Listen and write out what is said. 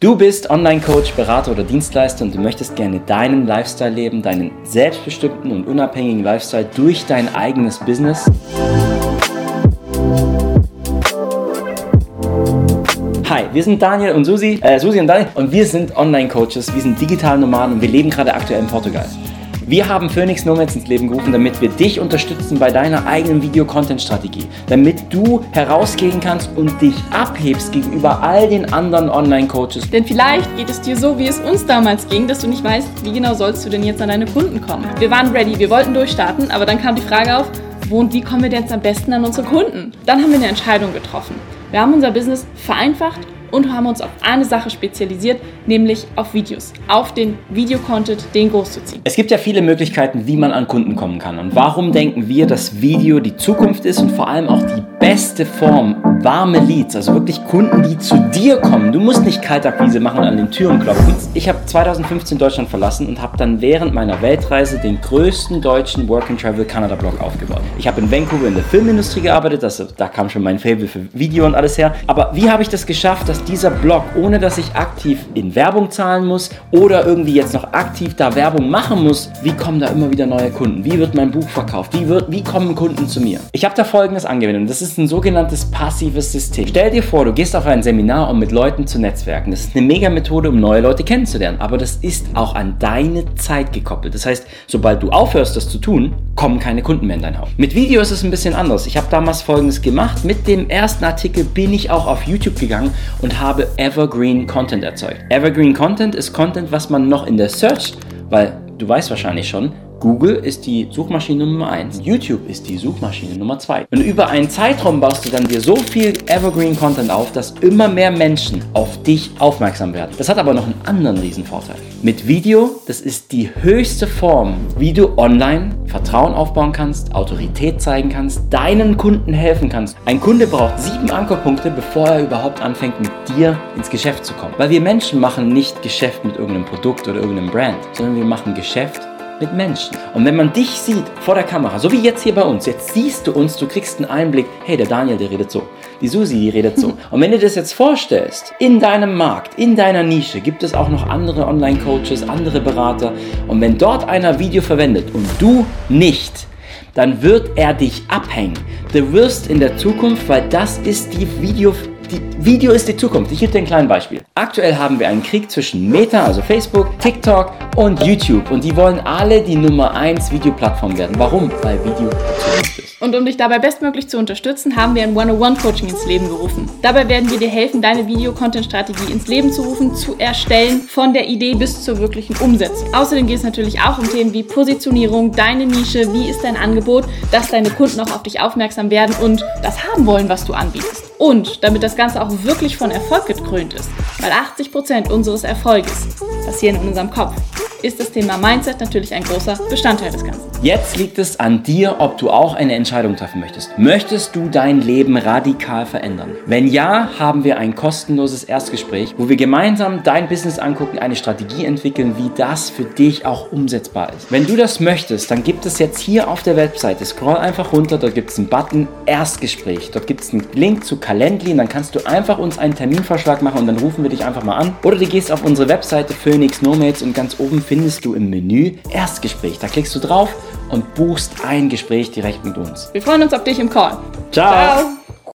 Du bist Online-Coach, Berater oder Dienstleister und du möchtest gerne deinen Lifestyle leben, deinen selbstbestimmten und unabhängigen Lifestyle durch dein eigenes Business. Hi, wir sind Daniel und Susi, äh, Susi und Daniel und wir sind Online-Coaches, wir sind digital Nomaden und wir leben gerade aktuell in Portugal. Wir haben Phoenix Nomads ins Leben gerufen, damit wir dich unterstützen bei deiner eigenen Video-Content-Strategie. Damit du herausgehen kannst und dich abhebst gegenüber all den anderen Online-Coaches. Denn vielleicht geht es dir so, wie es uns damals ging, dass du nicht weißt, wie genau sollst du denn jetzt an deine Kunden kommen. Wir waren ready, wir wollten durchstarten, aber dann kam die Frage auf, wo und wie kommen wir denn jetzt am besten an unsere Kunden? Dann haben wir eine Entscheidung getroffen. Wir haben unser Business vereinfacht und haben uns auf eine Sache spezialisiert, nämlich auf Videos, auf den Videocontent, den groß zu ziehen. Es gibt ja viele Möglichkeiten, wie man an Kunden kommen kann. Und warum denken wir, dass Video die Zukunft ist und vor allem auch die beste Form, warme Leads, also wirklich Kunden, die zu dir kommen. Du musst nicht Kaltakquise machen an den Türen klopfen. Ich habe 2015 Deutschland verlassen und habe dann während meiner Weltreise den größten deutschen Work and Travel Canada Blog aufgebaut. Ich habe in Vancouver in der Filmindustrie gearbeitet, das, da kam schon mein Fable für Video und alles her. Aber wie habe ich das geschafft, dass dieser Blog, ohne dass ich aktiv in Werbung zahlen muss oder irgendwie jetzt noch aktiv da Werbung machen muss, wie kommen da immer wieder neue Kunden? Wie wird mein Buch verkauft? Wie, wird, wie kommen Kunden zu mir? Ich habe da folgendes angewendet das ist ein sogenanntes passives System. Stell dir vor, du gehst auf ein Seminar, um mit Leuten zu netzwerken. Das ist eine mega Methode, um neue Leute kennenzulernen, aber das ist auch an deine Zeit gekoppelt. Das heißt, sobald du aufhörst, das zu tun, kommen keine Kunden mehr in dein Haus. Mit Video ist es ein bisschen anders. Ich habe damals folgendes gemacht. Mit dem ersten Artikel bin ich auch auf YouTube gegangen und habe Evergreen Content erzeugt. Evergreen Content ist Content, was man noch in der Search, weil du weißt wahrscheinlich schon, Google ist die Suchmaschine Nummer 1. YouTube ist die Suchmaschine Nummer 2. Und über einen Zeitraum baust du dann dir so viel Evergreen Content auf, dass immer mehr Menschen auf dich aufmerksam werden. Das hat aber noch einen anderen Riesenvorteil. Mit Video, das ist die höchste Form, wie du online Vertrauen aufbauen kannst, Autorität zeigen kannst, deinen Kunden helfen kannst. Ein Kunde braucht sieben Ankerpunkte, bevor er überhaupt anfängt, mit dir ins Geschäft zu kommen. Weil wir Menschen machen nicht Geschäft mit irgendeinem Produkt oder irgendeinem Brand, sondern wir machen Geschäft mit Menschen. Und wenn man dich sieht vor der Kamera, so wie jetzt hier bei uns, jetzt siehst du uns, du kriegst einen Einblick, hey, der Daniel, der redet so, die Susi, die redet so. Und wenn du das jetzt vorstellst, in deinem Markt, in deiner Nische, gibt es auch noch andere Online-Coaches, andere Berater. Und wenn dort einer Video verwendet und du nicht, dann wird er dich abhängen. Du wirst in der Zukunft, weil das ist die Video, die Video ist die Zukunft. Ich gebe dir ein kleines Beispiel. Aktuell haben wir einen Krieg zwischen Meta, also Facebook, TikTok und YouTube. Und die wollen alle die Nummer 1 Videoplattform werden. Warum? Weil Video Zukunft ist. Und um dich dabei bestmöglich zu unterstützen, haben wir ein One-on-One-Coaching ins Leben gerufen. Dabei werden wir dir helfen, deine Video-Content-Strategie ins Leben zu rufen, zu erstellen, von der Idee bis zur wirklichen Umsetzung. Außerdem geht es natürlich auch um Themen wie Positionierung, deine Nische, wie ist dein Angebot, dass deine Kunden auch auf dich aufmerksam werden und das haben wollen, was du anbietest. Und damit das Ganze auch wirklich von Erfolg gekrönt ist, weil 80% unseres Erfolges passieren in unserem Kopf ist das Thema Mindset natürlich ein großer Bestandteil des Ganzen. Jetzt liegt es an dir, ob du auch eine Entscheidung treffen möchtest. Möchtest du dein Leben radikal verändern? Wenn ja, haben wir ein kostenloses Erstgespräch, wo wir gemeinsam dein Business angucken, eine Strategie entwickeln, wie das für dich auch umsetzbar ist. Wenn du das möchtest, dann gibt es jetzt hier auf der Webseite, scroll einfach runter, dort gibt es einen Button Erstgespräch. Dort gibt es einen Link zu Calendly und dann kannst du einfach uns einen Terminvorschlag machen und dann rufen wir dich einfach mal an. Oder du gehst auf unsere Webseite Phoenix Nomads und ganz oben findest du im Menü Erstgespräch. Da klickst du drauf und buchst ein Gespräch direkt mit uns. Wir freuen uns auf dich im Call. Ciao. Ciao.